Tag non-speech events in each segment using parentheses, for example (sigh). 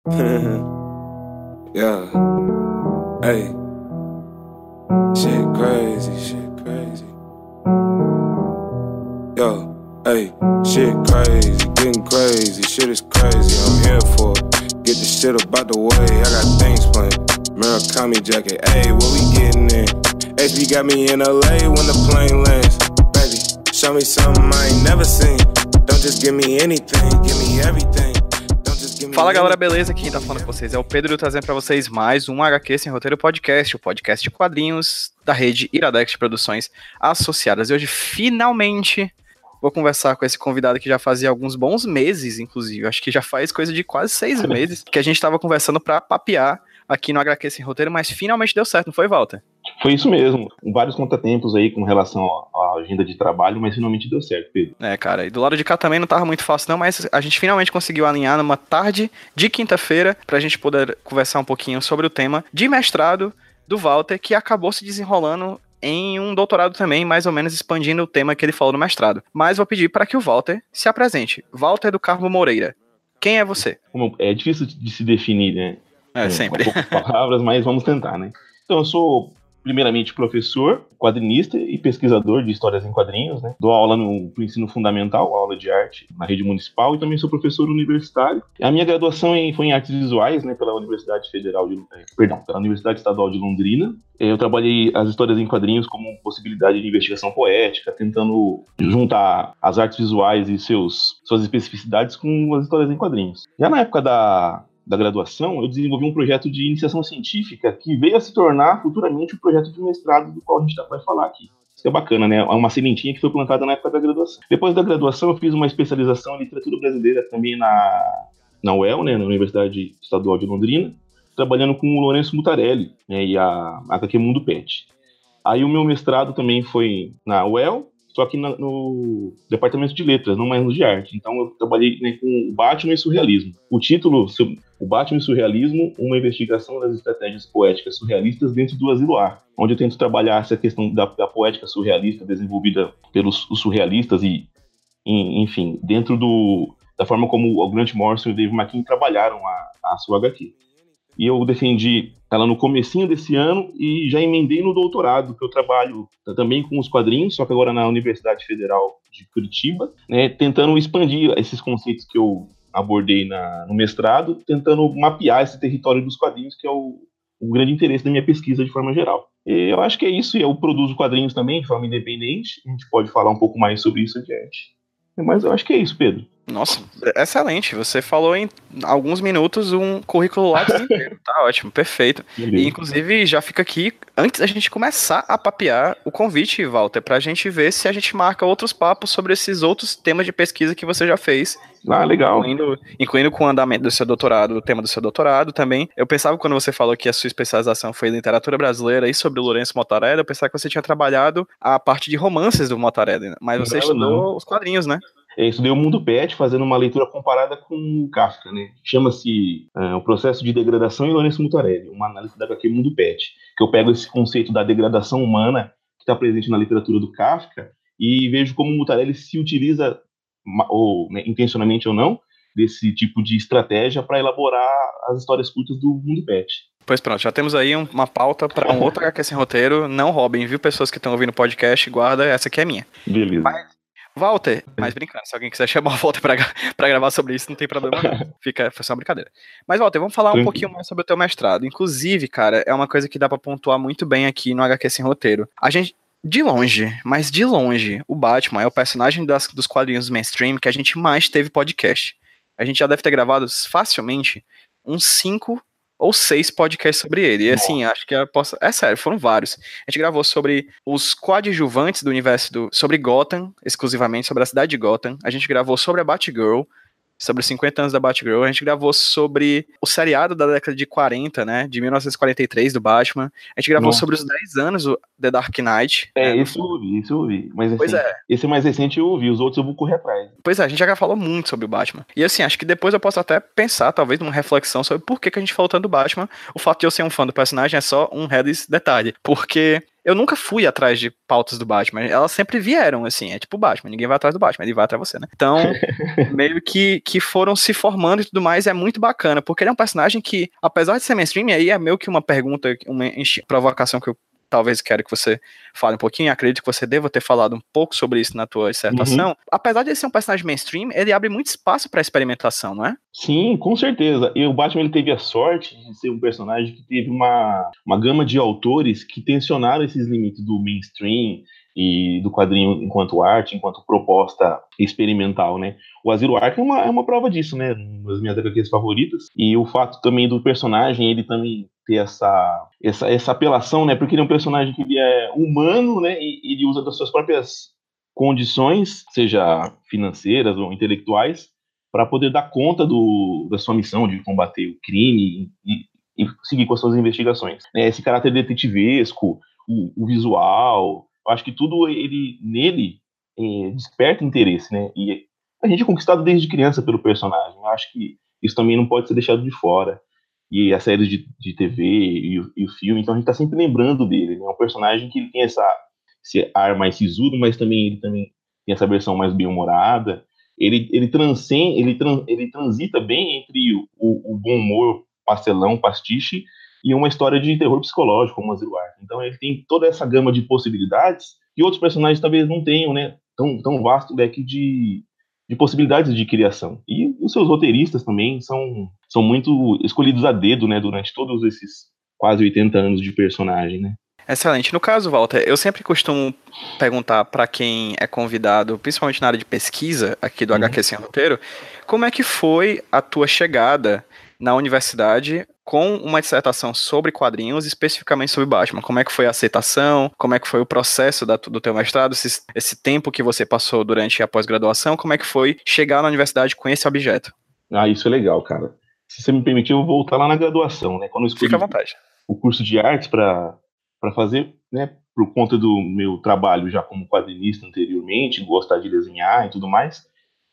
(laughs) yeah. Hey. Shit crazy, shit crazy. Yo, hey, shit crazy, getting crazy, shit is crazy. I'm here for it. Get the shit about the way, I got things planned. Murakami jacket, hey, what we getting in? HB got me in LA when the plane lands. Baby, show me something I ain't never seen. Don't just give me anything, give me everything. Fala galera, beleza? Quem tá falando com vocês é o Pedro trazendo para vocês mais um HQ Sem Roteiro Podcast, o podcast de quadrinhos da rede Iradex de Produções Associadas. E hoje, finalmente, vou conversar com esse convidado que já fazia alguns bons meses, inclusive. Acho que já faz coisa de quase seis (laughs) meses que a gente tava conversando para papear aqui no HQ Sem Roteiro, mas finalmente deu certo, não foi, Walter? Foi isso mesmo. Vários contratempos aí com relação à agenda de trabalho, mas finalmente deu certo, Pedro. É, cara, e do lado de cá também não tava muito fácil, não, mas a gente finalmente conseguiu alinhar numa tarde de quinta-feira pra gente poder conversar um pouquinho sobre o tema de mestrado do Walter, que acabou se desenrolando em um doutorado também, mais ou menos expandindo o tema que ele falou no mestrado. Mas vou pedir para que o Walter se apresente. Walter do Carmo Moreira. Quem é você? É difícil de se definir, né? É, sempre. Com poucas palavras, mas vamos tentar, né? Então, eu sou primeiramente professor, quadrinista e pesquisador de histórias em quadrinhos, né? Dou aula no, no, ensino fundamental, aula de arte na rede municipal e também sou professor universitário. A minha graduação em, foi em artes visuais, né, pela Universidade Federal de, eh, perdão, pela Universidade Estadual de Londrina. Eu trabalhei as histórias em quadrinhos como possibilidade de investigação poética, tentando juntar as artes visuais e seus suas especificidades com as histórias em quadrinhos. Já na época da da graduação, eu desenvolvi um projeto de iniciação científica que veio a se tornar futuramente o um projeto de mestrado do qual a gente tá, vai falar aqui. Isso é bacana, né? É uma sementinha que foi plantada na época da graduação. Depois da graduação, eu fiz uma especialização em literatura brasileira também na, na UEL, né? na Universidade Estadual de Londrina, trabalhando com o Lourenço Mutarelli né? e a HQ Mundo Pet. Aí o meu mestrado também foi na UEL, só que na, no departamento de letras, não mais no de arte. Então eu trabalhei né, com Batman e surrealismo. O título, o Batman e surrealismo, uma investigação das estratégias poéticas surrealistas dentro do Asilo Ar, onde eu tento trabalhar essa questão da, da poética surrealista desenvolvida pelos surrealistas e, enfim, dentro do, da forma como o Grant Morrison e o Dave McKean trabalharam a, a sua HQ e eu defendi ela no comecinho desse ano e já emendei no doutorado, que eu trabalho também com os quadrinhos, só que agora na Universidade Federal de Curitiba, né, tentando expandir esses conceitos que eu abordei na, no mestrado, tentando mapear esse território dos quadrinhos, que é o, o grande interesse da minha pesquisa de forma geral. E eu acho que é isso, e eu produzo quadrinhos também de forma independente, a gente pode falar um pouco mais sobre isso adiante. Mas eu acho que é isso, Pedro. Nossa, excelente. Você falou em alguns minutos um currículo lá inteiro. (laughs) tá ótimo, perfeito. E, inclusive, já fica aqui, antes da gente começar a papear, o convite, Walter, pra gente ver se a gente marca outros papos sobre esses outros temas de pesquisa que você já fez. Ah, legal. Incluindo, incluindo com o andamento do seu doutorado, o tema do seu doutorado também. Eu pensava, quando você falou que a sua especialização foi em literatura brasileira e sobre o Lourenço Motarella, eu pensava que você tinha trabalhado a parte de romances do Motarella, mas você não, estudou não. os quadrinhos, né? Eu estudei o Mundo Pet, fazendo uma leitura comparada com o Kafka, né? Chama-se uh, O Processo de Degradação em Lourenço Mutarelli, uma análise da HQ Mundo Pet, que eu pego esse conceito da degradação humana que está presente na literatura do Kafka e vejo como o Mutarelli se utiliza, ou né, intencionalmente ou não, desse tipo de estratégia para elaborar as histórias curtas do Mundo Pet. Pois pronto, já temos aí uma pauta para um outro HQ sem roteiro. Não roubem, viu? Pessoas que estão ouvindo o podcast, guarda, essa aqui é minha. Beleza. Mas Walter, mas brincando, se alguém quiser (laughs) chamar o Walter pra, pra gravar sobre isso, não tem problema não. (laughs) Fica, foi só uma brincadeira. Mas, Walter, vamos falar um pouquinho mais sobre o teu mestrado. Inclusive, cara, é uma coisa que dá pra pontuar muito bem aqui no HQ Sem Roteiro. A gente, de longe, mas de longe, o Batman é o personagem das, dos quadrinhos mainstream que a gente mais teve podcast. A gente já deve ter gravado facilmente uns cinco ou seis podcasts sobre ele. E assim, acho que eu posso. É sério, foram vários. A gente gravou sobre os coadjuvantes do universo do. sobre Gotham, exclusivamente, sobre a cidade de Gotham. A gente gravou sobre a Batgirl sobre os 50 anos da Batgirl. A gente gravou sobre o seriado da década de 40, né? De 1943 do Batman. A gente gravou Nossa. sobre os 10 anos do The Dark Knight. É, né? isso eu ouvi, isso eu ouvi. Mas assim, pois é. esse mais recente eu ouvi, os outros eu vou correr atrás. Pois é, a gente já falou muito sobre o Batman. E assim, acho que depois eu posso até pensar, talvez, numa reflexão sobre por que, que a gente falou tanto do Batman. O fato de eu ser um fã do personagem é só um redes detalhe. Porque eu nunca fui atrás de pautas do Batman. Elas sempre vieram, assim. É tipo o Batman, ninguém vai atrás do Batman, ele vai atrás de você, né? Então, (laughs) meio que, que foram se formando e tudo mais, é muito bacana, porque ele é um personagem que, apesar de ser mainstream, aí é meio que uma pergunta, uma provocação que eu talvez quero que você fale um pouquinho, acredito que você deva ter falado um pouco sobre isso na tua dissertação. Uhum. Apesar de ele ser um personagem mainstream, ele abre muito espaço para experimentação, não é? Sim, com certeza. E o Batman ele teve a sorte de ser um personagem que teve uma, uma gama de autores que tensionaram esses limites do mainstream e do quadrinho enquanto arte, enquanto proposta experimental, né? O Asilo Arkham é uma, é uma prova disso, né? Uma das minhas HQs favoritas. E o fato também do personagem, ele também ter essa, essa, essa apelação, né? Porque ele é um personagem que ele é humano, né? E ele usa das suas próprias condições, seja financeiras ou intelectuais, para poder dar conta do, da sua missão de combater o crime e, e seguir com as suas investigações. Né? Esse caráter detetivesco, o, o, visual, eu acho que tudo ele nele é, desperta interesse, né? E a gente é conquistado desde criança pelo personagem. Eu acho que isso também não pode ser deixado de fora e a série de, de TV e o, e o filme, então a gente tá sempre lembrando dele, né? É um personagem que ele tem essa, esse ar mais sisudo, mas também ele também tem essa versão mais bem-humorada. Ele, ele transcende, ele, ele transita bem entre o, o, bom humor pastelão, pastiche, e uma história de terror psicológico, como Arkham. Então ele tem toda essa gama de possibilidades que outros personagens talvez não tenham, né? Tão, tão vasto leque de, de possibilidades de criação. E os seus roteiristas também são, são muito escolhidos a dedo, né, durante todos esses quase 80 anos de personagem, né? Excelente. No caso, Walter, eu sempre costumo perguntar para quem é convidado, principalmente na área de pesquisa aqui do uhum. HQ Sem Roteiro, como é que foi a tua chegada na universidade com uma dissertação sobre quadrinhos, especificamente sobre Batman. Como é que foi a aceitação? Como é que foi o processo da, do teu mestrado? Esse, esse tempo que você passou durante a pós-graduação? Como é que foi chegar na universidade com esse objeto? Ah, isso é legal, cara. Se você me permitir, eu vou voltar lá na graduação, né? Quando eu Fica à vontade. O curso de artes para fazer, né? Por conta do meu trabalho já como quadrinista anteriormente, gostar de desenhar e tudo mais,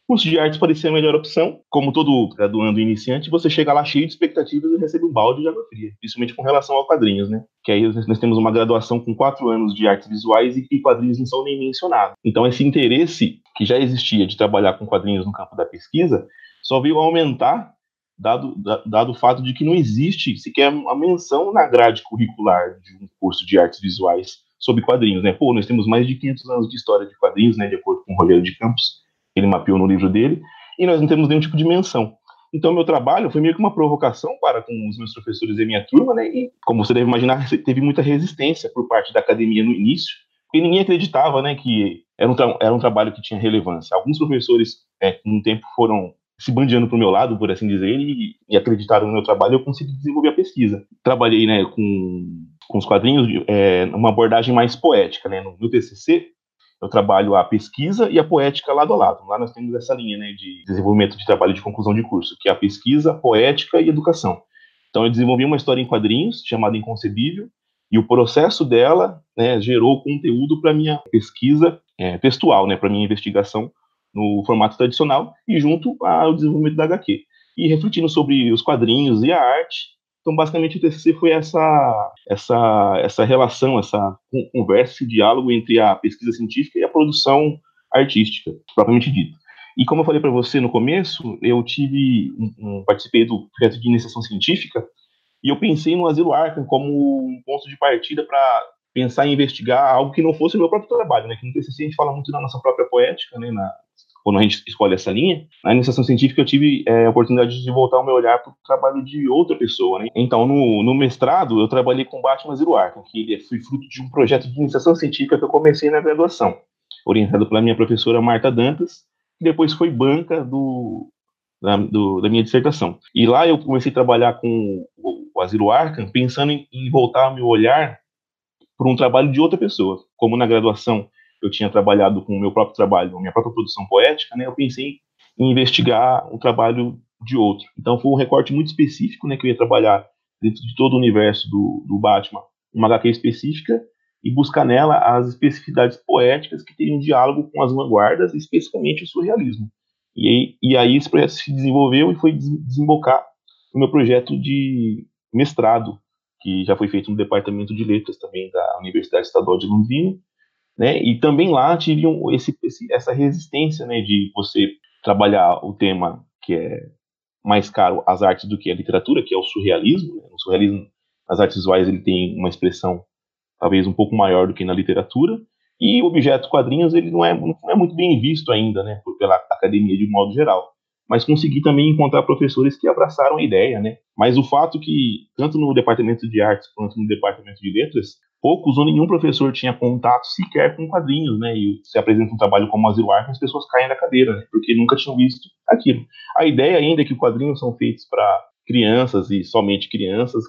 curso de artes parecia a melhor opção. Como todo graduando iniciante, você chega lá cheio de expectativas e recebe um balde de água fria, principalmente com relação a quadrinhos, né? Que aí nós temos uma graduação com quatro anos de artes visuais e quadrinhos não são nem mencionados. Então esse interesse que já existia de trabalhar com quadrinhos no campo da pesquisa só veio aumentar dado, dado o fato de que não existe sequer uma menção na grade curricular de um curso de artes visuais sobre quadrinhos, né? Pô, nós temos mais de 500 anos de história de quadrinhos, né, de acordo com o Rogério de Campos, ele mapeou no livro dele, e nós não temos nenhum tipo de menção. Então, meu trabalho foi meio que uma provocação para com os meus professores e minha turma, né? E, como você deve imaginar, teve muita resistência por parte da academia no início, porque ninguém acreditava, né, que era um, era um trabalho que tinha relevância. Alguns professores, é, com o tempo, foram se bandeando para o meu lado, por assim dizer, e, e, acreditaram no meu trabalho, eu consegui desenvolver a pesquisa. Trabalhei, né, com, com os quadrinhos, é, uma abordagem mais poética, né, no meu TCC, eu trabalho a pesquisa e a poética lado a lado. Lá nós temos essa linha né, de desenvolvimento de trabalho de conclusão de curso, que é a pesquisa, poética e educação. Então eu desenvolvi uma história em quadrinhos chamada Inconcebível, e o processo dela né, gerou conteúdo para minha pesquisa é, textual, né, para minha investigação no formato tradicional e junto ao desenvolvimento da HQ. E refletindo sobre os quadrinhos e a arte, então, basicamente, o TCC foi essa, essa, essa relação, essa conversa, esse diálogo entre a pesquisa científica e a produção artística, propriamente dita. E como eu falei para você no começo, eu tive um, um, participei do projeto de iniciação científica e eu pensei no Asilo Arkham como um ponto de partida para pensar em investigar algo que não fosse o meu próprio trabalho, né? Que no TCC a gente fala muito da nossa própria poética, né? Na, quando a gente escolhe essa linha, na iniciação científica eu tive é, a oportunidade de voltar o meu olhar para o trabalho de outra pessoa. Né? Então, no, no, mestrado, eu trabalhei com Batman Zero Arkham, que foi fruto de um projeto de iniciação científica que eu comecei na graduação, orientado pela minha professora Marta Dantas, que depois foi banca do, da, do, da minha dissertação. E lá eu comecei a trabalhar com o, o Asilo Arkham, pensando em, em voltar meu olhar para um trabalho de outra pessoa. Como na graduação eu tinha trabalhado com o meu próprio trabalho, minha própria produção poética, né, eu pensei em investigar o trabalho de outro. Então foi um recorte muito específico, né, que eu ia trabalhar dentro de todo o universo do, do Batman, uma HQ específica, e buscar nela as especificidades poéticas que teriam diálogo com as vanguardas, especificamente o surrealismo. E aí, e aí esse projeto se desenvolveu e foi desembocar no meu projeto de mestrado que já foi feito no Departamento de Letras também da Universidade Estadual de Londrina, né? E também lá teriam esse, esse, essa resistência, né, de você trabalhar o tema que é mais caro às artes do que a literatura, que é o surrealismo. Né? O surrealismo, as artes visuais, ele tem uma expressão talvez um pouco maior do que na literatura. E o objeto quadrinhos ele não é, não é muito bem visto ainda, né, pela academia de modo geral mas consegui também encontrar professores que abraçaram a ideia, né? Mas o fato que, tanto no departamento de artes quanto no departamento de letras, poucos ou nenhum professor tinha contato sequer com quadrinhos, né? E se apresenta um trabalho como Asilo Arkham, as pessoas caem da cadeira, né? Porque nunca tinham visto aquilo. A ideia ainda é que quadrinhos são feitos para crianças e somente crianças,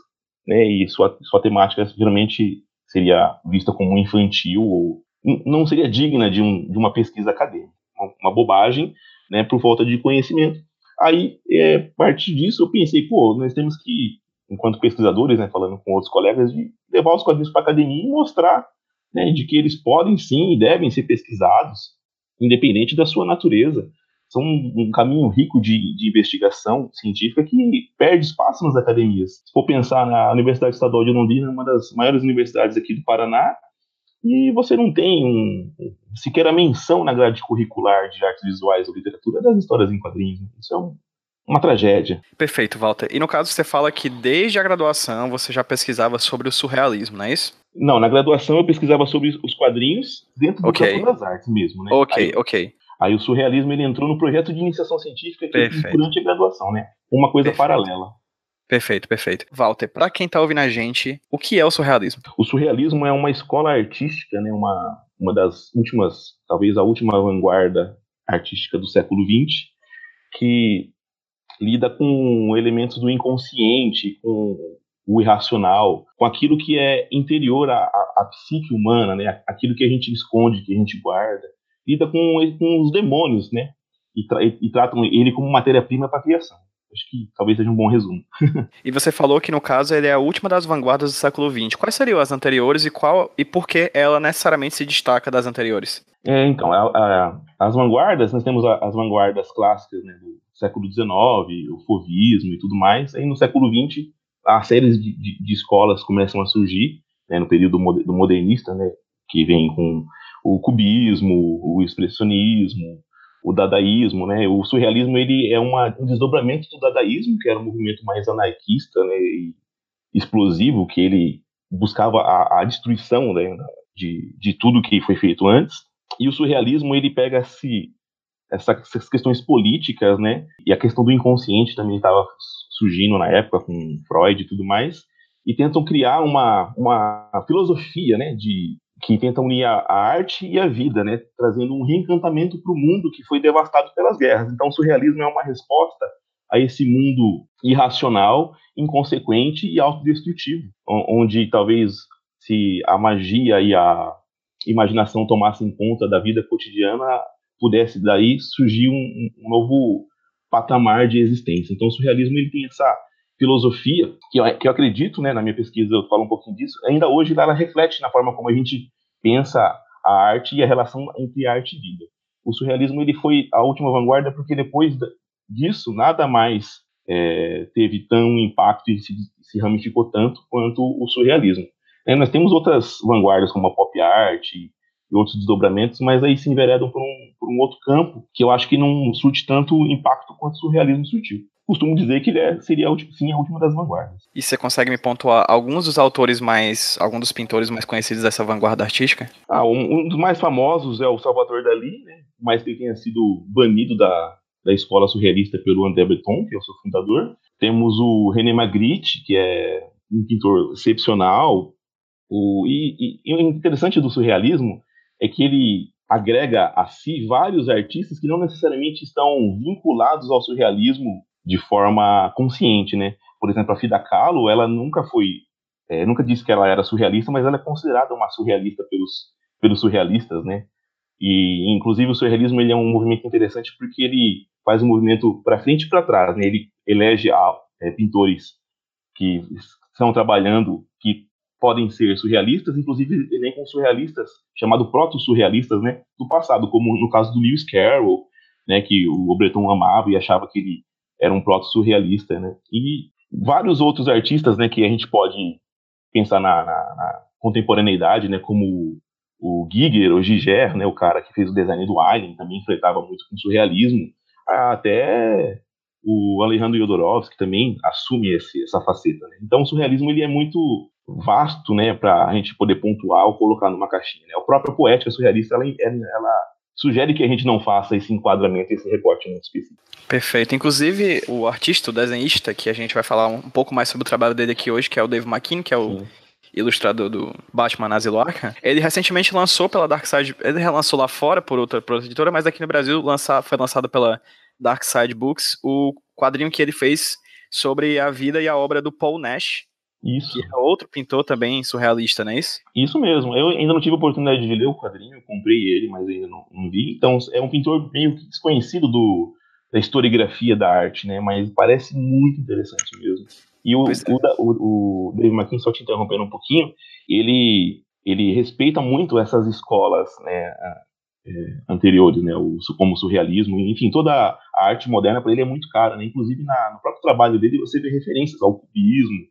né? E sua, sua temática geralmente seria vista como infantil ou não seria digna de, um, de uma pesquisa acadêmica. Uma, uma bobagem, né, por falta de conhecimento. Aí, é, a partir disso, eu pensei, pô, nós temos que, enquanto pesquisadores, né, falando com outros colegas, de levar os quadrinhos para a academia e mostrar né, de que eles podem sim e devem ser pesquisados, independente da sua natureza. São um, um caminho rico de, de, investigação científica que perde espaço nas academias. Se for pensar na Universidade Estadual de Londrina, uma das maiores universidades aqui do Paraná, e você não tem um, sequer a menção na grade curricular de artes visuais ou literatura das histórias em quadrinhos. Isso é um, uma tragédia. Perfeito, Walter. E no caso você fala que desde a graduação você já pesquisava sobre o surrealismo, não é isso? Não, na graduação eu pesquisava sobre os quadrinhos dentro do okay. campo das artes mesmo, né? Ok, aí, ok. Aí o surrealismo ele entrou no projeto de iniciação científica que, durante a graduação, né? Uma coisa Perfeito. paralela. Perfeito, perfeito. Walter, para quem tá ouvindo a gente, o que é o surrealismo? O surrealismo é uma escola artística, né, uma, uma das últimas, talvez a última vanguarda artística do século XX, que lida com elementos do inconsciente, com o irracional, com aquilo que é interior à, à, à psique humana, né, aquilo que a gente esconde, que a gente guarda, lida com, com os demônios, né, e, tra e tratam ele como matéria-prima para a criação. Acho que talvez seja um bom resumo. (laughs) e você falou que no caso ele é a última das vanguardas do século XX. Quais seriam as anteriores e qual e por que ela necessariamente se destaca das anteriores? É, então, a, a, as vanguardas, nós temos a, as vanguardas clássicas né, do século XIX, o fovismo e tudo mais. Aí no século XX, as séries de, de, de escolas começam a surgir, né, no período do modernista, né, que vem com o cubismo, o expressionismo, o dadaísmo, né? O surrealismo ele é uma, um desdobramento do dadaísmo, que era um movimento mais anarquista, né, e explosivo, que ele buscava a, a destruição né, de, de tudo que foi feito antes. E o surrealismo ele pega essa, essas questões políticas, né? E a questão do inconsciente também estava surgindo na época com Freud e tudo mais, e tentam criar uma, uma filosofia, né, de que tentam unir a, a, arte e a vida, né, trazendo um reencantamento para o mundo que foi devastado pelas guerras. Então, o surrealismo é uma resposta a esse mundo irracional, inconsequente e autodestrutivo, onde talvez se a magia e a imaginação tomassem conta da vida cotidiana, pudesse daí surgir um, um novo patamar de existência. Então, o surrealismo ele tem essa filosofia, que eu, que eu acredito, né, na minha pesquisa eu falo um pouquinho disso, ainda hoje ela reflete na forma como a gente pensa a arte e a relação entre arte e vida. O surrealismo ele foi a última vanguarda porque depois disso nada mais é, teve tão impacto e se, se, ramificou tanto quanto o surrealismo. É, nós temos outras vanguardas como a pop art e, outros desdobramentos, mas aí se enveredam por um, por um outro campo que eu acho que não surte tanto impacto quanto o surrealismo surtiu costumo dizer que ele é, seria sim a última das vanguardas. E você consegue me pontuar alguns dos autores mais, alguns dos pintores mais conhecidos dessa vanguarda artística? Ah, um, um dos mais famosos é o Salvador Dali, né? mais que tenha sido banido da, da escola surrealista pelo André Breton, que é o seu fundador. Temos o René Magritte, que é um pintor excepcional. O, e, e, e o interessante do surrealismo é que ele agrega a si vários artistas que não necessariamente estão vinculados ao surrealismo de forma consciente, né? Por exemplo, a Frida Kahlo, ela nunca foi, é, nunca disse que ela era surrealista, mas ela é considerada uma surrealista pelos, pelos surrealistas, né? E, inclusive, o surrealismo ele é um movimento interessante porque ele faz um movimento para frente e para trás, né? Ele elege a, é, pintores que estão trabalhando, que podem ser surrealistas, inclusive com surrealistas, chamado proto-surrealistas, né? Do passado, como no caso do Lewis Carroll, né? Que o Breton amava e achava que ele era um proto surrealista, né? E vários outros artistas, né, que a gente pode pensar na, na, na contemporaneidade, né, como o Giger, o Giger, né, o cara que fez o design do Alien, também flertava muito com surrealismo, até o Alejandro Jodorowsky também assume esse, essa faceta. Né? Então, o surrealismo ele é muito vasto, né, para a gente poder pontuar ou colocar numa caixinha. Né? A própria poética surrealista ela, ela sugere que a gente não faça esse enquadramento, esse recorte muito específico. Perfeito. Inclusive, o artista, o desenhista, que a gente vai falar um pouco mais sobre o trabalho dele aqui hoje, que é o Dave McKean, que é o Sim. ilustrador do Batman Asilo Arkham, ele recentemente lançou pela Dark Side, ele relançou lá fora por outra, por outra editora, mas aqui no Brasil lança, foi lançado pela Dark Side Books, o quadrinho que ele fez sobre a vida e a obra do Paul Nash, isso. Que é outro pintor também surrealista, não é isso? Isso mesmo. Eu ainda não tive a oportunidade de ler o quadrinho, eu comprei ele, mas ainda não, não vi. Então, é um pintor meio que desconhecido do, da historiografia da arte, né? Mas parece muito interessante mesmo. E o, é. o, o, o Dave McKean, só te interrompendo um pouquinho, ele, ele respeita muito essas escolas, né? É, anteriores, né, o, como o surrealismo, enfim, toda a arte moderna para ele é muito cara, né, inclusive na, no próprio trabalho dele você vê referências ao cubismo,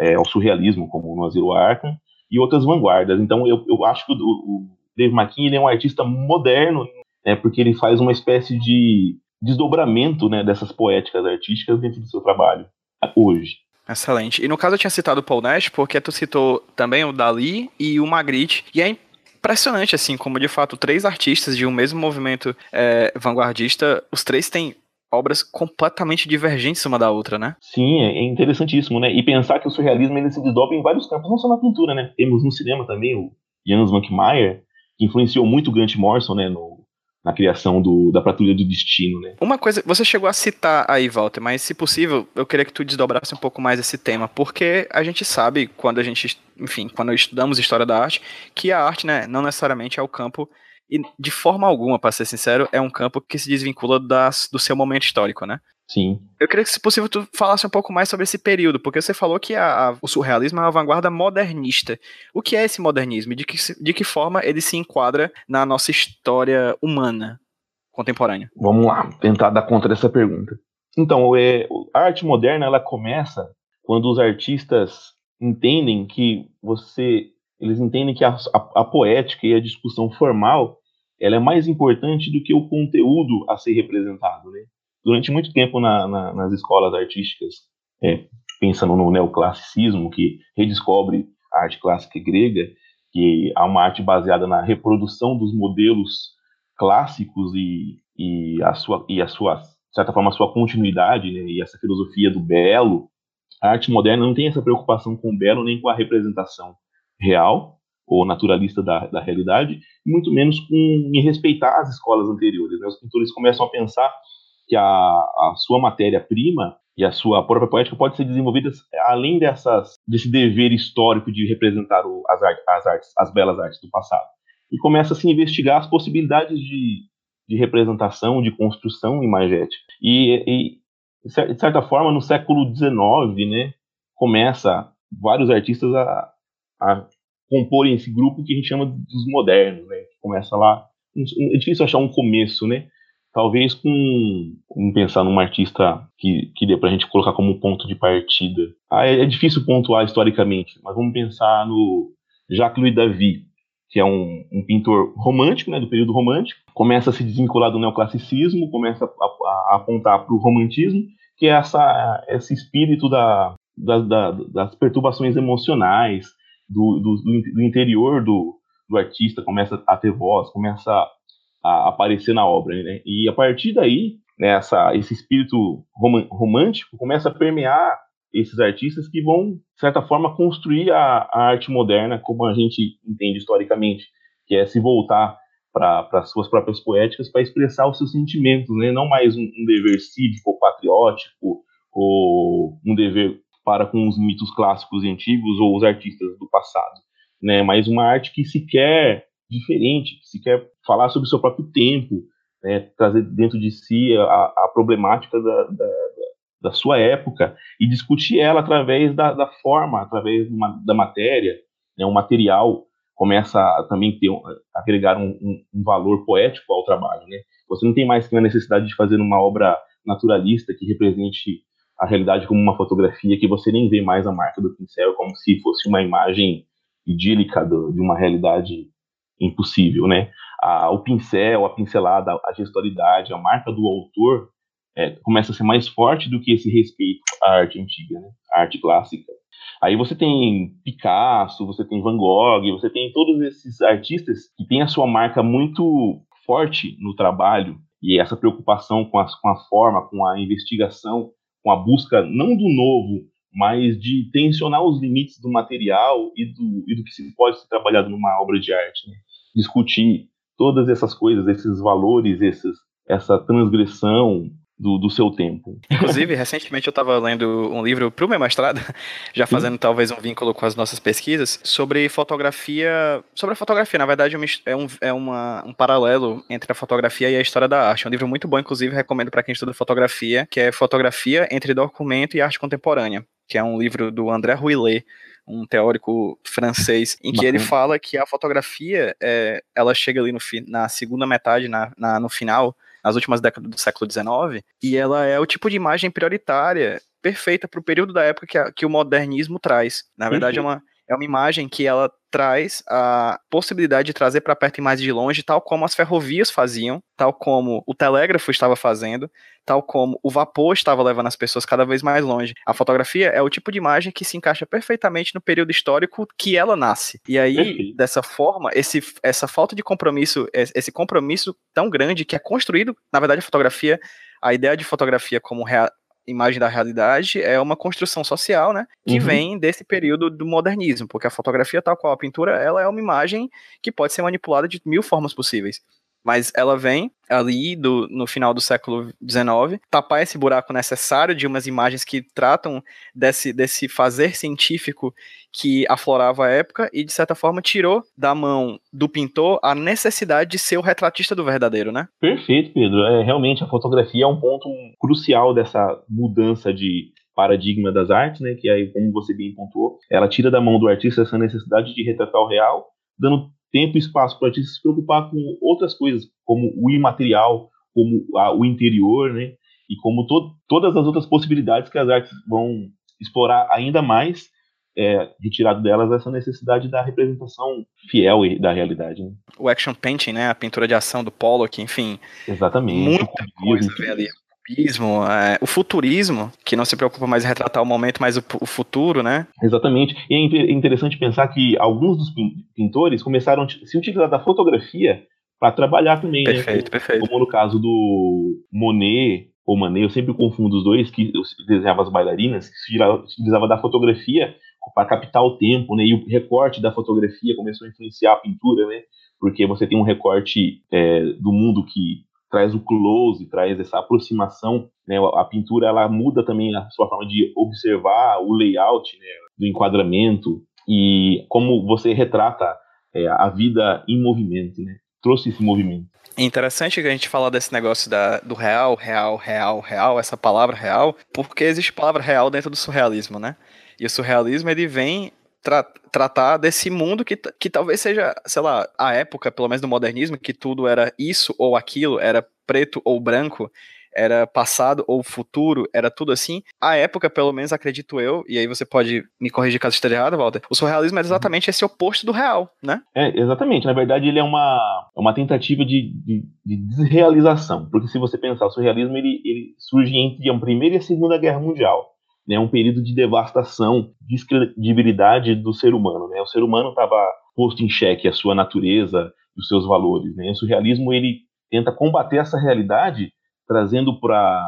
é, ao surrealismo, como no Asilo Arkham, e outras vanguardas. Então eu, eu acho que o, o Dave McKean é um artista moderno, né, porque ele faz uma espécie de desdobramento né, dessas poéticas artísticas dentro do seu trabalho hoje. Excelente. E no caso eu tinha citado o Paul Nash, porque tu citou também o Dali e o Magritte, e é impressionante, assim, como de fato três artistas de um mesmo movimento é, vanguardista, os três têm obras completamente divergentes uma da outra, né? Sim, é interessantíssimo, né? E pensar que o surrealismo ele se desdobra em vários campos, não só na pintura, né? Temos no cinema também o James Mankmeyer, que influenciou muito o Grant Morrison, né, no, na criação do, da Patrulha do Destino, né? Uma coisa, você chegou a citar aí, Walter, mas se possível, eu queria que tu desdobrasse um pouco mais esse tema, porque a gente sabe, quando a gente, enfim, quando estudamos história da arte, que a arte, né, não necessariamente é o campo e de forma alguma, para ser sincero, é um campo que se desvincula das, do seu momento histórico, né? Sim. Eu queria que, se possível, tu falasse um pouco mais sobre esse período, porque você falou que a, a, o surrealismo é uma vanguarda modernista. O que é esse modernismo e de que, de que forma ele se enquadra na nossa história humana contemporânea? Vamos lá, tentar dar conta dessa pergunta. Então, é, a arte moderna ela começa quando os artistas entendem que você eles entendem que a, a, a, poética e a discussão formal ela é mais importante do que o conteúdo a ser representado. Né? Durante muito tempo na, na, nas escolas artísticas, é, pensando no neoclassicismo, que redescobre a arte clássica grega, que há uma arte baseada na reprodução dos modelos clássicos e, e, a, sua, e a sua, de certa forma, a sua continuidade, né? e essa filosofia do belo, a arte moderna não tem essa preocupação com o belo nem com a representação real ou naturalista da, da realidade, muito menos com, em respeitar as escolas anteriores. Né? Os pintores começam a pensar que a, a sua matéria-prima e a sua própria poética pode ser desenvolvida além dessas, desse dever histórico de representar o, as, as, artes, as belas artes do passado. E começa a se investigar as possibilidades de, de representação, de construção imagética. E, e, de certa forma, no século XIX, né, começa vários artistas a, a compor esse grupo que a gente chama dos modernos, né? Que começa lá. É difícil achar um começo, né? Talvez com. Pensar num artista que, que dê pra gente colocar como ponto de partida. Ah, é, é difícil pontuar historicamente, mas vamos pensar no Jacques-Louis David, que é um, um, pintor romântico, né, do período romântico, começa a se desvincular do neoclassicismo, começa a, a, a apontar para o romantismo, que é essa, esse espírito da, da, da, das perturbações emocionais, do, do, do interior do, do artista começa a ter voz, começa a aparecer na obra, né? E a partir daí, né, essa, esse espírito romântico começa a permear esses artistas que vão, de certa forma, construir a, a arte moderna como a gente entende historicamente, que é se voltar para as suas próprias poéticas para expressar os seus sentimentos, né? não mais um, um dever cívico ou patriótico ou um dever para com os mitos clássicos e antigos ou os artistas do passado, né? Mas uma arte que se quer diferente, que se quer falar sobre o seu próprio tempo, né? trazer dentro de si a, a problemática da, da, da, sua época e discutir ela através da, da forma, através uma, da matéria, né? um material começa a também ter a agregar um, um, um, valor poético ao trabalho, né? Você não tem mais que a necessidade de fazer uma obra naturalista que represente a realidade como uma fotografia que você nem vê mais a marca do pincel, como se fosse uma imagem idílica do, de uma realidade impossível, né? A, o pincel, a pincelada, a gestualidade, a marca do autor é, começa a ser mais forte do que esse respeito à arte antiga, né? à arte clássica. Aí você tem Picasso, você tem Van Gogh, você tem todos esses artistas que têm a sua marca muito forte no trabalho e essa preocupação com, as, com a forma, com a investigação, com a busca não do novo, mas de tensionar os limites do material e do, e do que se pode ser trabalhado numa obra de arte. Né? Discutir todas essas coisas, esses valores, esses, essa transgressão do, do seu tempo. Inclusive, (laughs) recentemente eu estava lendo um livro para o meu mestrado, (laughs) já fazendo Sim. talvez um vínculo com as nossas pesquisas, sobre fotografia. Sobre a fotografia, na verdade, é, um, é uma, um paralelo entre a fotografia e a história da arte. É um livro muito bom, inclusive, recomendo para quem estuda fotografia, que é Fotografia entre Documento e Arte Contemporânea, que é um livro do André Rouillet, um teórico francês, em que Bacana. ele fala que a fotografia, é, ela chega ali no, na segunda metade, na, na, no final, nas últimas décadas do século XIX, e ela é o tipo de imagem prioritária perfeita para o período da época que, a, que o modernismo traz. Na verdade, uhum. é uma é uma imagem que ela traz a possibilidade de trazer para perto e mais de longe, tal como as ferrovias faziam, tal como o telégrafo estava fazendo, tal como o vapor estava levando as pessoas cada vez mais longe. A fotografia é o tipo de imagem que se encaixa perfeitamente no período histórico que ela nasce. E aí, dessa forma, esse, essa falta de compromisso, esse compromisso tão grande que é construído, na verdade, a fotografia, a ideia de fotografia como imagem da realidade é uma construção social, né, que uhum. vem desse período do modernismo, porque a fotografia tal qual a pintura, ela é uma imagem que pode ser manipulada de mil formas possíveis mas ela vem ali do, no final do século XIX, tapar esse buraco necessário de umas imagens que tratam desse, desse fazer científico que aflorava a época e, de certa forma, tirou da mão do pintor a necessidade de ser o retratista do verdadeiro, né? Perfeito, Pedro. É, realmente, a fotografia é um ponto crucial dessa mudança de paradigma das artes, né, que aí, como você bem pontuou, ela tira da mão do artista essa necessidade de retratar o real, dando tempo e espaço para artista se preocupar com outras coisas, como o imaterial, como a, o interior, né? E como to todas as outras possibilidades que as artes vão explorar ainda mais, é, retirado delas essa necessidade da representação fiel da realidade. Né? O action painting, né? A pintura de ação do Pollock, enfim. Exatamente. Muita coisa ali futurismo, é, o futurismo, que não se preocupa mais em retratar o momento, mas o, o futuro, né? Exatamente. E é interessante pensar que alguns dos pintores começaram a se utilizar da fotografia para trabalhar também, né? perfeito, né? Perfeito. Como no caso do Monet ou Manet, eu sempre confundo os dois, que desenhava as bailarinas, que se utilizava da fotografia para captar o tempo, né? E o recorte da fotografia começou a influenciar a pintura, né? Porque você tem um recorte é, do mundo que traz o close, traz essa aproximação, né? A pintura ela muda também a sua forma de observar o layout, né? do enquadramento e como você retrata é, a vida em movimento, né? Trouxe esse movimento. É interessante que a gente fala desse negócio da, do real, real, real, real, essa palavra real, porque existe palavra real dentro do surrealismo, né? E o surrealismo ele vem tra tratar desse mundo que, que talvez seja, sei lá, a época, pelo menos do modernismo, que tudo era isso ou aquilo, era preto ou branco, era passado ou futuro, era tudo assim. A época, pelo menos, acredito eu, e aí você pode me corrigir caso esteja errado, Walter, o surrealismo é exatamente esse oposto do real, né? É, exatamente. Na verdade, ele é uma, uma tentativa de, de, de desrealização, porque se você pensar, o surrealismo ele, ele surge entre a Primeira e a Segunda Guerra Mundial né, um período de devastação, descredibilidade do ser humano. Né? O ser humano estava posto em xeque a sua natureza os seus valores. Né? O surrealismo ele tenta combater essa realidade, trazendo para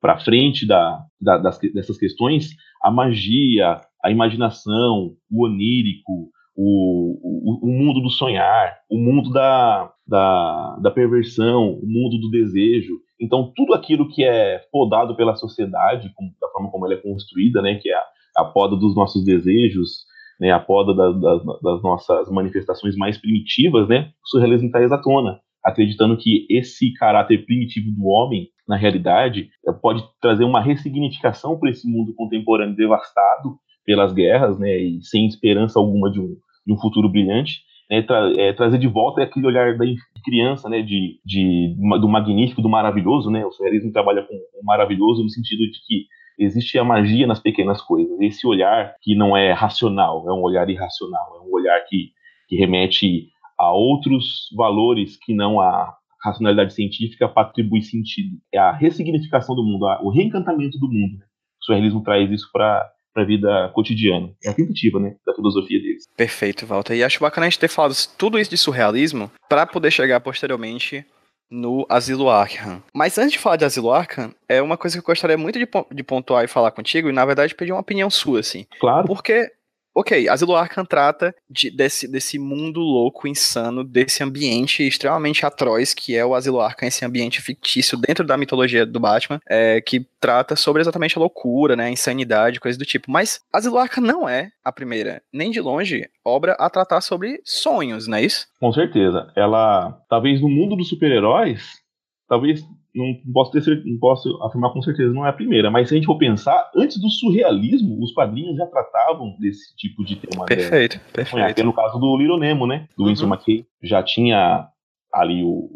para frente da, da, das, dessas questões a magia, a imaginação, o onírico, o, o, o mundo do sonhar, o mundo da, da, da perversão, o mundo do desejo. Então, tudo aquilo que é podado pela sociedade, como, da forma como ela é construída, né, que é a, a poda dos nossos desejos, né, a poda da, da, das nossas manifestações mais primitivas, né, o surrealismo traz à tona, acreditando que esse caráter primitivo do homem, na realidade, pode trazer uma ressignificação para esse mundo contemporâneo devastado pelas guerras, né, e sem esperança alguma de um, de um futuro brilhante, né, tra é, trazer de volta aquele olhar da criança, né, de, de, do magnífico, do maravilhoso, né, o surrealismo trabalha com o maravilhoso no sentido de que existe a magia nas pequenas coisas. Esse olhar que não é racional, é um olhar irracional, é um olhar que, que remete a outros valores que não a racionalidade científica para atribuir sentido. É a ressignificação do mundo, o reencantamento do mundo. O surrealismo traz isso para para a vida cotidiana. É a tentativa, né, da filosofia deles. Perfeito, Walter. E acho bacana a gente ter falado tudo isso de surrealismo para poder chegar posteriormente no Asilo Arkham. Mas antes de falar de Asilo Arkham, é uma coisa que eu gostaria muito de, de pontuar e falar contigo, e na verdade pedir uma opinião sua, assim. Claro. Porque Ok, Asilo Arkham trata de, desse, desse mundo louco, insano, desse ambiente extremamente atroz que é o Asilo Arkham, esse ambiente fictício dentro da mitologia do Batman, é, que trata sobre exatamente a loucura, né, a insanidade, coisas do tipo. Mas Asilo Arkham não é a primeira, nem de longe, obra a tratar sobre sonhos, não é isso? Com certeza. Ela, talvez no mundo dos super-heróis, talvez não posso, ter, não posso afirmar com certeza, não é a primeira, mas se a gente for pensar, antes do surrealismo, os quadrinhos já tratavam desse tipo de tema. Perfeito, né? perfeito. É, no caso do Little Nemo, né? Do uhum. Winston McKay, já tinha ali o,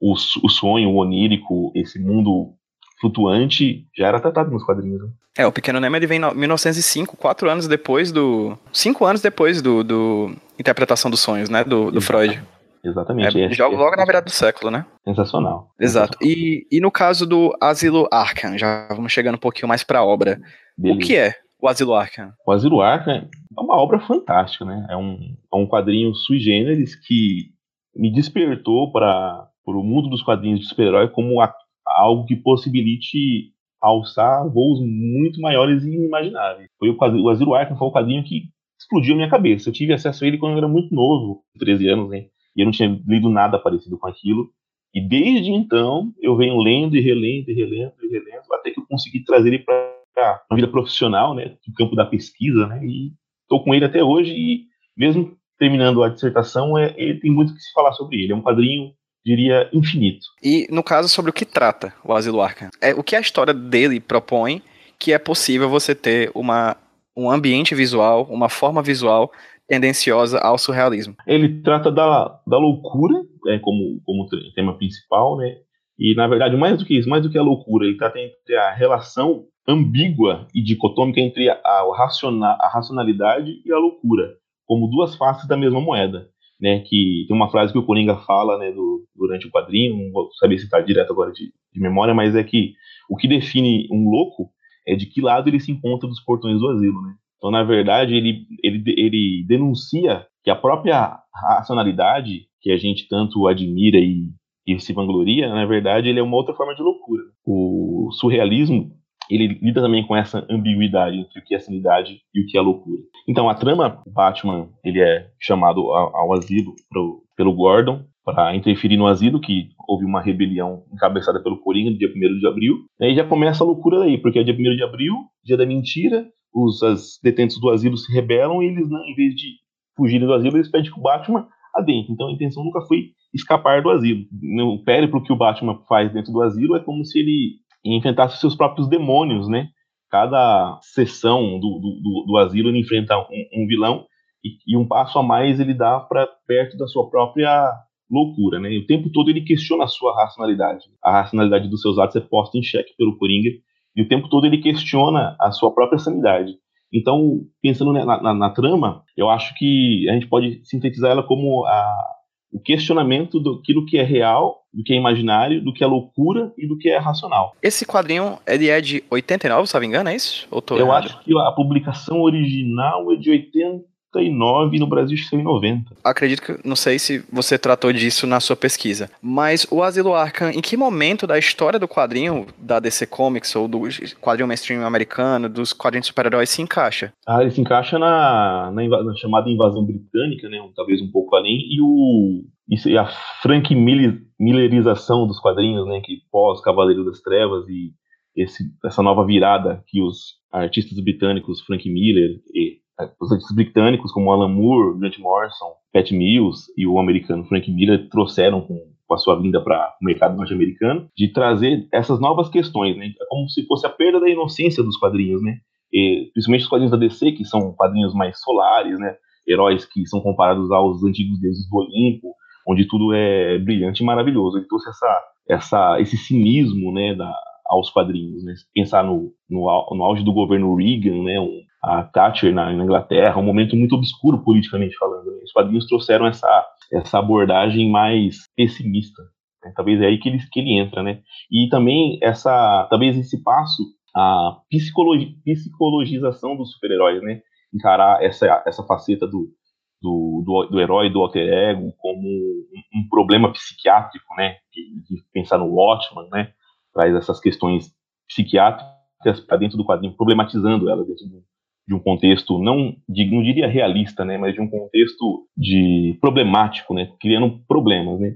o, o sonho, o onírico, esse mundo flutuante, já era tratado nos quadrinhos. Né? É, o Pequeno Nemo ele vem em 1905, quatro anos depois do... Cinco anos depois do, do Interpretação dos Sonhos, né? Do, do Freud. Exatamente. É, joga logo na virada do século, né? Sensacional. Exato. E, e no caso do Asilo Arkham, já vamos chegando um pouquinho mais para a obra. Beleza. O que é o Asilo Arkham? O Asilo Arkham é uma obra fantástica, né? É um, é um quadrinho sui generis que me despertou para o mundo dos quadrinhos de super-herói como a, algo que possibilite alçar voos muito maiores e inimagináveis. Foi o, quadrinho, o Asilo Arkham foi o quadrinho que explodiu a minha cabeça. Eu tive acesso a ele quando eu era muito novo, 13 anos, né? E eu não tinha lido nada parecido com aquilo. E desde então eu venho lendo e relendo e relendo e relendo até que eu consegui trazer ele para a vida profissional, né, no campo da pesquisa, né, e estou com ele até hoje e mesmo terminando a dissertação, é, ele tem muito que se falar sobre ele. É um quadrinho diria infinito. E no caso sobre o que trata o Asilo Arkham, é o que a história dele propõe que é possível você ter uma um ambiente visual, uma forma visual tendenciosa ao surrealismo. Ele trata da, da loucura é, como, como tema principal, né? E, na verdade, mais do que isso, mais do que a loucura, ele trata entre a relação ambígua e dicotômica entre a, a, raciona, a racionalidade e a loucura, como duas faces da mesma moeda. Né, que tem uma frase que o Coringa fala né, do, durante o quadrinho, não vou saber se está direto agora de, de, memória, mas é que o que define um louco é de que lado ele se encontra dos portões do asilo. Né? Então, na verdade, ele, ele, ele denuncia que a própria racionalidade, que a gente tanto admira e, e se vangloria, na verdade, ele é uma outra forma de loucura. O surrealismo, ele lida também com essa ambiguidade entre o que é sanidade e o que é loucura. Então, a trama, Batman, ele é chamado ao, ao asilo pro, pelo Gordon para interferir no asilo, que houve uma rebelião encabeçada pelo Coringa no dia 1 de abril. E aí já começa a loucura daí, porque é dia 1 de abril, dia da mentira, os detentos do asilo se rebelam e eles, em vez de fugirem do asilo, eles pedem que o Batman adentro. Então a intenção nunca foi escapar do asilo. O périplo que o Batman faz dentro do asilo é como se ele enfrentasse seus próprios demônios, né? Cada sessão do, do, do asilo ele enfrenta um, um vilão e, e, um passo a mais ele dá para perto da sua própria loucura, né? E o tempo todo ele questiona a sua racionalidade. A racionalidade dos seus atos é posta em xeque pelo Coringa e o tempo todo ele questiona a sua própria sanidade. Então, pensando na, na, na trama, eu acho que a gente pode sintetizar ela como a, o questionamento do que é real, do que é imaginário, do que é loucura e do que é racional. Esse quadrinho ele é de 89, se não me engano, é isso? eu errado? acho que a publicação original é de 80 89 e no Brasil saiu em 90. Acredito que, não sei se você tratou disso na sua pesquisa, mas o Asilo Arkham, em que momento da história do quadrinho, da DC Comics, ou do quadrinho mainstream americano, dos quadrinhos super-heróis, se encaixa? Ah, ele se encaixa na, na, na, chamada invasão britânica, né, talvez um pouco além, e o isso, e a Frank Miller, Millerização dos quadrinhos, né, que pós Cavaleiro das Trevas e esse, essa nova virada que os artistas britânicos Frank Miller e os artistas britânicos como Alan Moore, Grant Morrison, Pat Mills e o americano Frank Miller trouxeram com, com a sua vinda para o mercado norte-americano de trazer essas novas questões, né? É como se fosse a perda da inocência dos quadrinhos, né? E, principalmente os quadrinhos da DC, que são quadrinhos mais solares, né? Heróis que são comparados aos antigos deuses do Olimpo, onde tudo é brilhante e maravilhoso. Ele trouxe essa, essa, esse cinismo, né? Da, aos quadrinhos. Né? Pensar no, no, no auge do governo Reagan, né? Um, a Thatcher na, na, Inglaterra, um momento muito obscuro politicamente falando. Né? Os quadrinhos trouxeram essa, essa abordagem mais pessimista. Né? Talvez é aí que ele, que ele entra, né? E também essa, talvez esse passo, a psicologi, psicologização dos super-heróis, né? Encarar essa, essa faceta do, do, do, do, herói, do alter ego, como um, um problema psiquiátrico, né? De, de, pensar no Watchman, né? Traz essas questões psiquiátricas para dentro do quadrinho, problematizando elas dentro do, de um contexto não, de, não diria realista, né, mas de um contexto de problemático, né, criando problemas, né.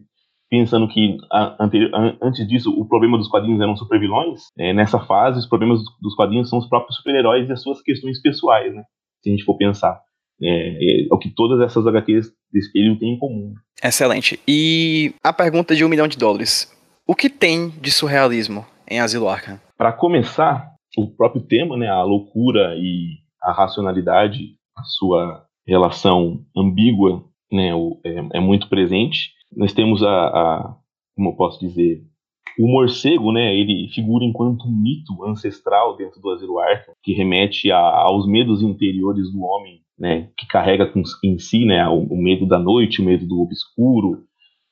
Pensando que a, anterior, a, antes disso o problema dos quadrinhos eram supervilões, é, nessa fase os problemas dos, dos quadrinhos são os próprios super-heróis e as suas questões pessoais, né, se a gente for pensar. É, é, o que todas essas HQs desse período têm em comum. Excelente. E a pergunta de um milhão de dólares: o que tem de surrealismo em Asilo Arkham? Para começar, o próprio tema, né, a loucura e a racionalidade, a sua relação ambígua, né, é, é muito presente. Nós temos a, a, como eu posso dizer, o morcego, né, ele figura enquanto um mito ancestral dentro do Asilo Arkham, que remete a, aos medos interiores do homem, né, que carrega com, em si, né, o, o, medo da noite, o medo do obscuro,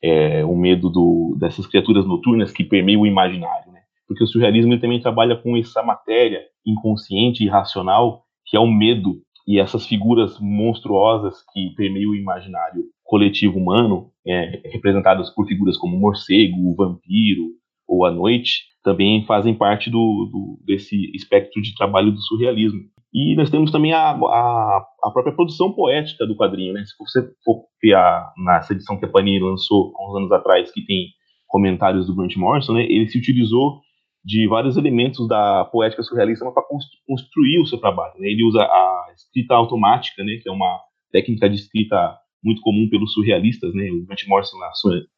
é, o medo do, dessas criaturas noturnas que permeiam o imaginário, né, porque o surrealismo também trabalha com essa matéria inconsciente e irracional que é o medo e essas figuras monstruosas que permeiam o imaginário coletivo humano, é, representadas por figuras como o morcego, o vampiro ou a noite, também fazem parte do, do, desse espectro de trabalho do surrealismo. E nós temos também a, a, a, própria produção poética do quadrinho. Né? Se você for ver a, nessa edição que a Panini lançou há uns anos atrás, que tem comentários do Grant Morrison, né, ele se utilizou de vários elementos da poética surrealista para construir o seu trabalho. Né? Ele usa a escrita automática, né, que é uma técnica de escrita muito comum pelos surrealistas. Né? O Grant Morrison,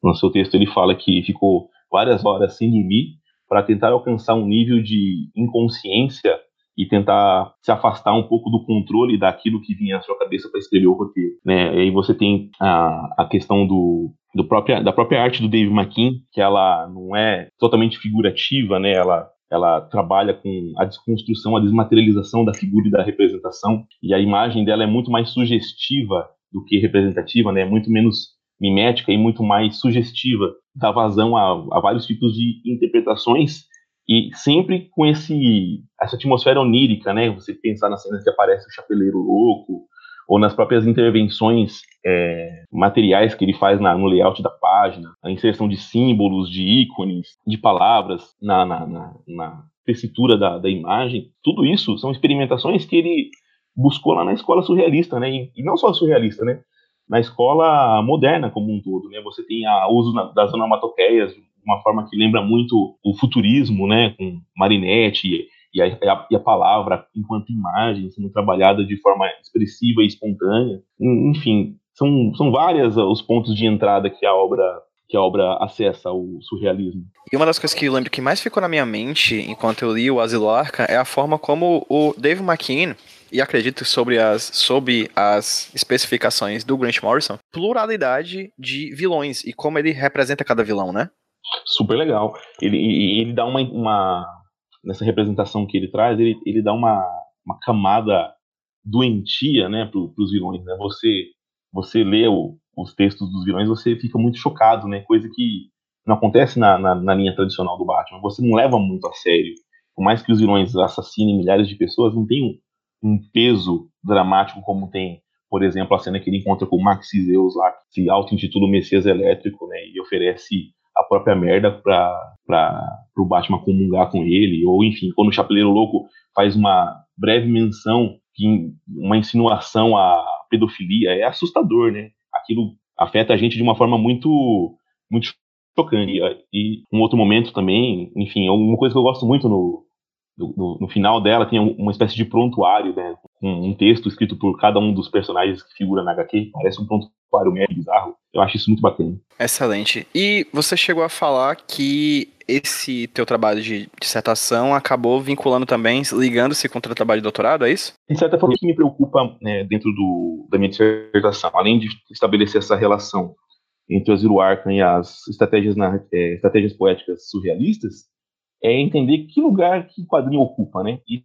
no seu texto, ele fala que ficou várias horas sem dormir para tentar alcançar um nível de inconsciência e tentar se afastar um pouco do controle daquilo que vinha à sua cabeça para escrever o roteiro. Né? E aí você tem a, a questão do, do própria, da própria arte do Dave McKean, que ela não é totalmente figurativa, né? Ela ela trabalha com a desconstrução, a desmaterialização da figura e da representação, e a imagem dela é muito mais sugestiva do que representativa, né? É muito menos mimética e muito mais sugestiva, dá vazão a, a vários tipos de interpretações e sempre com esse essa atmosfera onírica, né? Você pensar nas cenas que aparece o chapeleiro louco, ou nas próprias intervenções é, materiais que ele faz na, no layout da página, a inserção de símbolos, de ícones, de palavras na, na, na, na tessitura da, da imagem, tudo isso são experimentações que ele buscou lá na escola surrealista, né? E, e não só surrealista, né? Na escola moderna como um todo, né? Você tem o uso na, das onomatopeias uma forma que lembra muito o futurismo, né? Com Marinette e a, e a, palavra enquanto imagem sendo trabalhada de forma expressiva e espontânea. Enfim, são, são várias os pontos de entrada que a obra que a obra acessa o surrealismo. E uma das coisas que eu lembro que mais ficou na minha mente enquanto eu li o Asilo Arca é a forma como o Dave McKean e acredito sobre as, sobre as especificações do Grant Morrison, pluralidade de vilões e como ele representa cada vilão, né? Super legal. Ele, ele dá uma, uma, nessa representação que ele traz, ele, ele dá uma, uma camada doentia, né, para os vilões, né? Você você lê o, os textos dos vilões, você fica muito chocado, né? Coisa que não acontece na, na, na, linha tradicional do Batman. Você não leva muito a sério. Por mais que os vilões assassinem milhares de pessoas, não tem um, um peso dramático como tem, por exemplo, a cena que ele encontra com o Max Zeus lá, que se auto-intitula Messias Elétrico, né? E oferece a própria merda para o Batman comungar com ele, ou enfim, quando o Chapeleiro Louco faz uma breve menção, uma insinuação à pedofilia, é assustador, né? Aquilo afeta a gente de uma forma muito, muito chocante. E um outro momento também, enfim, é uma coisa que eu gosto muito no, no, no, final dela tem uma espécie de prontuário, né? Um, um, texto escrito por cada um dos personagens que figura na HQ. Parece um prontuário meio bizarro. Eu acho isso muito bacana. Excelente. E você chegou a falar que esse teu trabalho de dissertação acabou vinculando também, ligando-se com o teu trabalho de doutorado, é isso? De certa forma, o que me preocupa né, dentro do, da minha dissertação, além de estabelecer essa relação entre o Zero Arkham e as estratégias, na, é, estratégias poéticas surrealistas, é entender que lugar que o quadrinho ocupa, né? E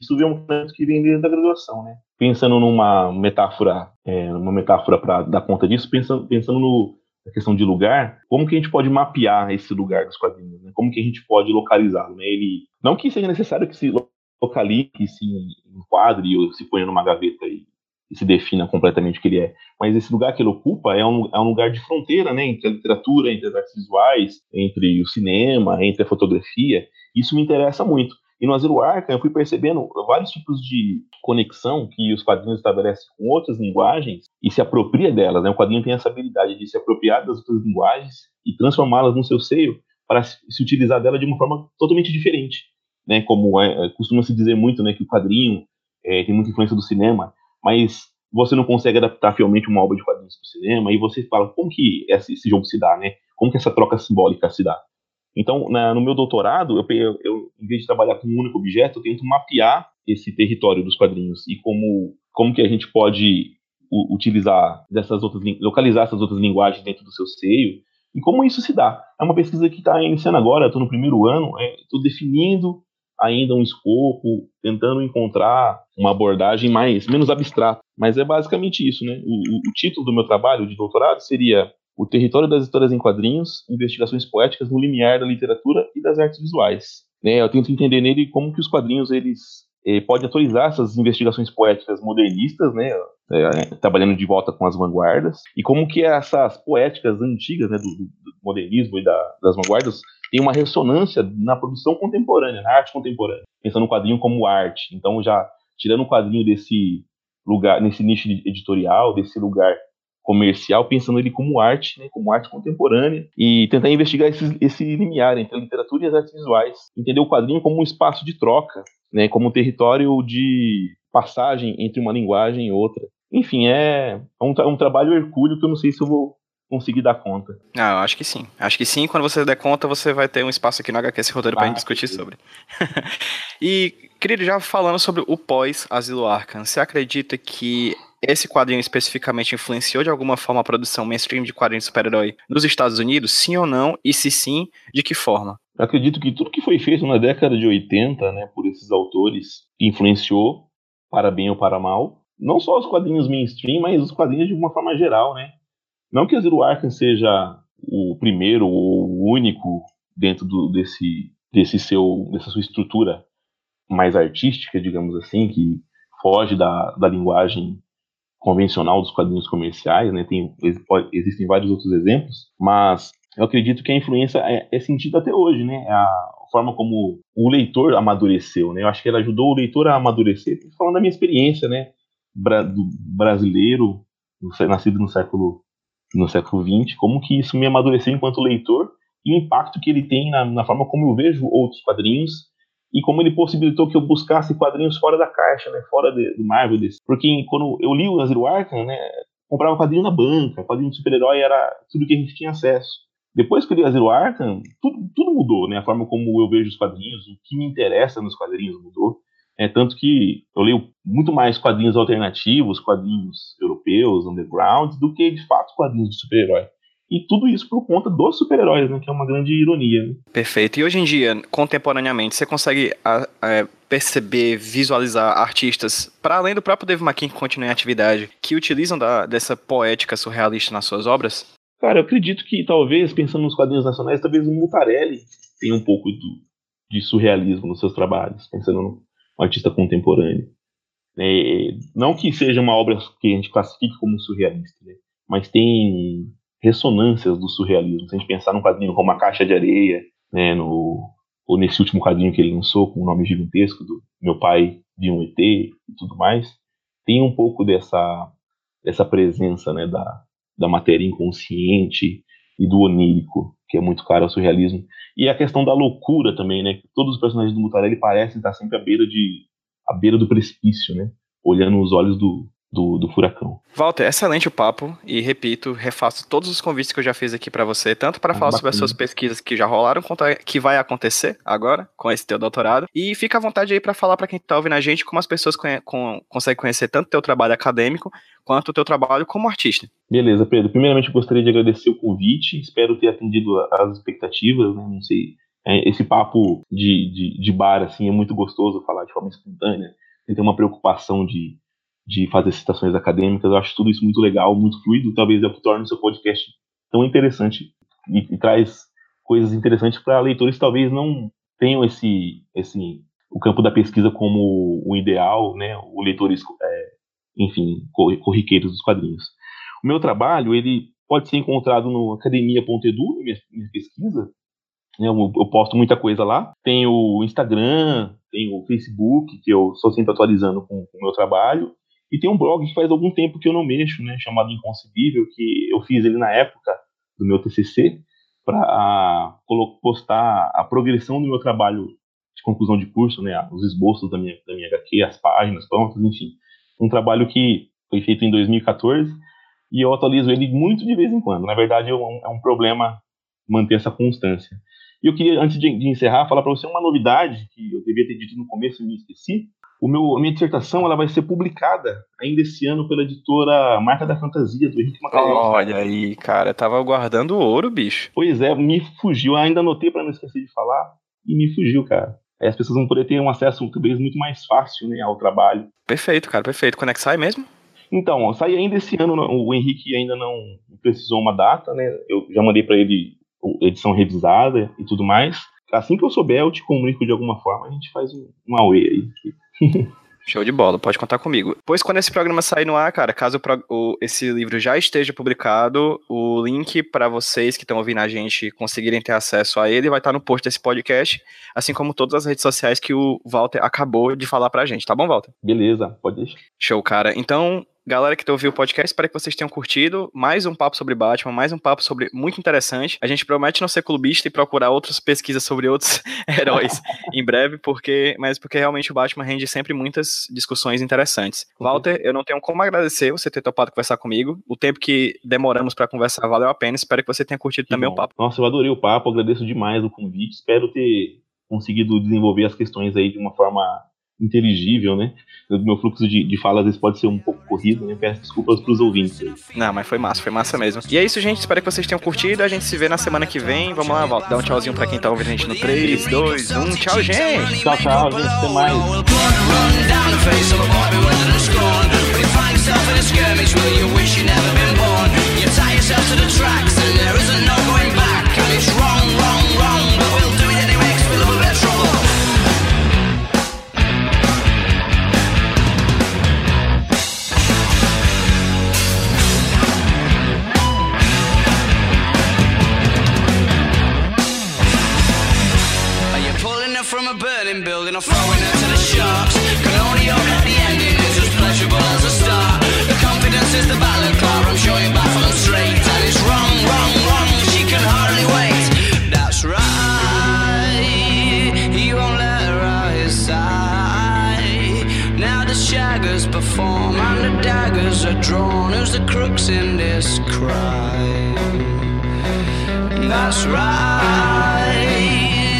isso é um momento que vem dentro da graduação, né? Pensando numa metáfora, é, uma metáfora para dar conta disso, pensando, pensando no, na questão de lugar, como que a gente pode mapear esse lugar dos quadrinhos, né? Como que a gente pode localizá-lo, né? Ele, não que seja necessário que se localize, que se enquadre ou se ponha numa gaveta e, e, se defina completamente o que ele é, mas esse lugar que ele ocupa é um, é um lugar de fronteira, né? Entre a literatura, entre as artes visuais, entre o cinema, entre a fotografia. Isso me interessa muito. E no Asilo Arkham eu fui percebendo vários tipos de conexão que os quadrinhos estabelecem com outras linguagens e se apropria delas. Né? O quadrinho tem essa habilidade de se apropriar das outras linguagens e transformá-las no seu seio para se utilizar dela de uma forma totalmente diferente. Né? Como é, é, costuma se dizer muito né, que o quadrinho é, tem muita influência do cinema, mas você não consegue adaptar fielmente uma obra de quadrinhos para o cinema e você fala como que esse, esse jogo se dá, né? Como que essa troca simbólica se dá? Então, na, no meu doutorado, eu, eu, eu, em vez de trabalhar com um único objeto, eu tento mapear esse território dos quadrinhos e como, como que a gente pode utilizar dessas outras, localizar essas outras linguagens dentro do seu seio e como isso se dá. É uma pesquisa que está iniciando agora, estou no primeiro ano, estou é, definindo ainda um escopo, tentando encontrar uma abordagem mais menos abstrata. Mas é basicamente isso, né? O, o, o título do meu trabalho de doutorado seria o Território das Histórias em Quadrinhos, Investigações Poéticas no Limiar da Literatura e das Artes Visuais. Né, eu tento entender nele como que os quadrinhos eles eh, podem atualizar essas investigações poéticas modernistas, né, é, trabalhando de volta com as vanguardas, e como que essas poéticas antigas né, do, do modernismo e da, das vanguardas têm uma ressonância na produção contemporânea, na arte contemporânea, pensando no quadrinho como arte. Então, já tirando o quadrinho desse lugar, nesse nicho editorial, desse lugar comercial, pensando ele como arte, né, como arte contemporânea, e tentar investigar esse, esse limiar entre a literatura e as artes visuais. Entender o quadrinho como um espaço de troca, né, como um território de passagem entre uma linguagem e outra. Enfim, é um, um trabalho hercúleo que eu não sei se eu vou conseguir dar conta. Ah, eu acho que sim. Acho que sim, quando você der conta, você vai ter um espaço aqui no HQ esse roteiro ah, pra gente discutir sobre. (laughs) e, querido, já falando sobre o pós-Asilo Arkham, você acredita que esse quadrinho especificamente influenciou de alguma forma a produção mainstream de quadrinhos de super-herói nos Estados Unidos? Sim ou não? E se sim, de que forma? Acredito que tudo que foi feito na década de 80, né, por esses autores, influenciou, para bem ou para mal, não só os quadrinhos mainstream, mas os quadrinhos de uma forma geral, né? Não que Zero Arkham seja o primeiro ou o único dentro do, desse, desse seu, dessa sua estrutura mais artística, digamos assim, que foge da, da linguagem convencional dos quadrinhos comerciais, né? Tem, existem vários outros exemplos, mas eu acredito que a influência é, é sentida até hoje, né? É a forma como o leitor amadureceu, né? Eu acho que ela ajudou o leitor a amadurecer, falando da minha experiência, né? Bra do brasileiro, nascido no século no século XX, como que isso me amadureceu enquanto leitor e o impacto que ele tem na, na forma como eu vejo outros quadrinhos e como ele possibilitou que eu buscasse quadrinhos fora da caixa, né, fora de, do Marvel. Desse. Porque quando eu li o Zero Arkham, né, comprava quadrinho na banca, quadrinho de super-herói era tudo que a gente tinha acesso. Depois que eu li a Zero Arkham, tudo, tudo mudou, né, a forma como eu vejo os quadrinhos, o que me interessa nos quadrinhos mudou. É, tanto que eu leio muito mais quadrinhos alternativos, quadrinhos europeus, underground, do que de fato quadrinhos de super-herói. E tudo isso por conta dos super-heróis, né? Que é uma grande ironia. Né? Perfeito. E hoje em dia, contemporaneamente, você consegue a, a, perceber, visualizar artistas, para além do próprio Dave McKean que continua em atividade, que utilizam da, dessa poética surrealista nas suas obras? Cara, eu acredito que talvez, pensando nos quadrinhos nacionais, talvez o Mutarelli tenha um pouco do, de surrealismo nos seus trabalhos, pensando no artista contemporâneo. É, não que seja uma obra que a gente classifique como surrealista, né? mas tem ressonâncias do surrealismo. Se a gente pensar num quadrinho como A Caixa de Areia, né, no, ou nesse último quadrinho que ele lançou com o nome gigantesco do Meu Pai de um ET e tudo mais, tem um pouco dessa, dessa presença né, da, da matéria inconsciente e do onírico, que é muito caro ao surrealismo. E a questão da loucura também, né? Todos os personagens do Mutarelli parecem estar sempre à beira de à beira do precipício, né? Olhando nos olhos do, do, do, furacão. Walter, excelente o papo e repito, refaço todos os convites que eu já fiz aqui para você, tanto para ah, falar bacana. sobre as suas pesquisas que já rolaram, quanto a, que vai acontecer agora com esse teu doutorado. E fica à vontade aí para falar para quem tá ouvindo a gente como as pessoas conhe com, conseguem conhecer tanto o teu trabalho acadêmico quanto o teu trabalho como artista. Beleza, Pedro. Primeiramente, eu gostaria de agradecer o convite. Espero ter atendido as expectativas. Né? Não sei É, esse papo de, de, de, bar, assim, é muito gostoso falar de forma espontânea, ter uma preocupação de, de fazer citações acadêmicas. Eu acho tudo isso muito legal, muito fluido. Talvez que torne o seu podcast tão interessante e, e traz coisas interessantes para leitores talvez não tenham esse, esse o campo da pesquisa como o ideal, né? O leitores, é, enfim, corriqueiros dos quadrinhos. O meu trabalho, ele pode ser encontrado no academia.edu, minha, minha pesquisa, né, eu, eu, posto muita coisa lá. Tem o Instagram, tem o Facebook, que eu estou sempre atualizando com, com o meu trabalho. E tem um blog que faz algum tempo que eu não mexo, né, chamado Inconcebível, que eu fiz ele na época do meu TCC, para postar a progressão do meu trabalho de conclusão de curso, né, os esboços da minha, da minha HQ, as páginas prontas, enfim. Um trabalho que foi feito em 2014 e eu atualizo ele muito de vez em quando. Na verdade, é um, é um problema manter essa constância. E eu queria, antes de, de encerrar, falar para você uma novidade que eu devia ter dito no começo e me esqueci. O meu, a minha dissertação ela vai ser publicada ainda esse ano pela editora Marca da Fantasia, do Henrique Macaulay. Olha aí, cara, tava guardando ouro, bicho. Pois é, me fugiu. Ainda anotei para não esquecer de falar e me fugiu, cara. Aí as pessoas vão poder ter um acesso talvez muito mais fácil né, ao trabalho. Perfeito, cara, perfeito. Quando é que sai mesmo? Então, sai ainda esse ano. O Henrique ainda não precisou uma data, né? Eu já mandei para ele edição revisada e tudo mais. Assim que eu souber, eu te comunico de alguma forma, a gente faz um, um away aí. (laughs) Show de bola, pode contar comigo. Pois quando esse programa sair no ar, cara, caso o, esse livro já esteja publicado, o link para vocês que estão ouvindo a gente conseguirem ter acesso a ele vai estar no post desse podcast, assim como todas as redes sociais que o Walter acabou de falar pra gente, tá bom, Walter? Beleza, pode deixar. Show, cara. Então, Galera que tá ouvindo o podcast, espero que vocês tenham curtido. Mais um papo sobre Batman, mais um papo sobre muito interessante. A gente promete não ser clubista e procurar outras pesquisas sobre outros (laughs) heróis em breve, porque, mas porque realmente o Batman rende sempre muitas discussões interessantes. Uhum. Walter, eu não tenho como agradecer você ter topado conversar comigo. O tempo que demoramos para conversar valeu a pena. Espero que você tenha curtido que também bom. o papo. Nossa, eu adorei o papo, agradeço demais o convite. Espero ter conseguido desenvolver as questões aí de uma forma inteligível, né? O meu fluxo de, de fala às vezes pode ser um pouco corrido, né? Peço desculpas pros ouvintes. Aí. Não, mas foi massa, foi massa mesmo. E é isso, gente. Espero que vocês tenham curtido. A gente se vê na semana que vem. Vamos lá, volta. Dá um tchauzinho pra quem tá ouvindo a gente no 3, 2, 1. Tchau, gente! Tchau, tchau, gente. Até mais. cry. That's right,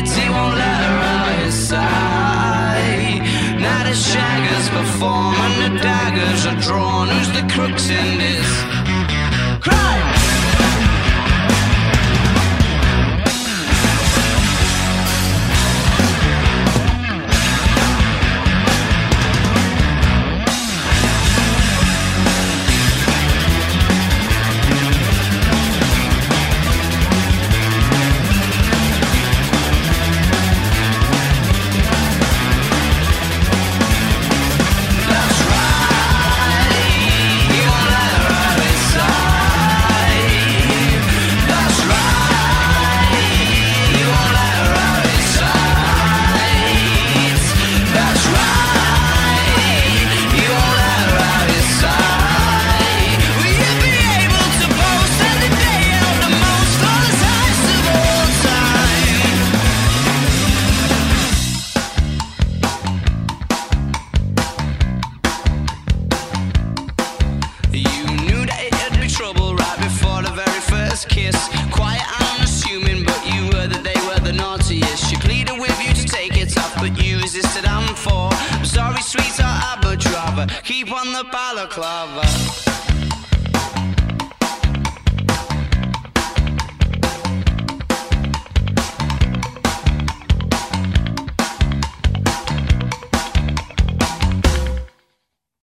he won't let her out his sight. Now the shaggers perform and the daggers are drawn. Who's the crooks in this?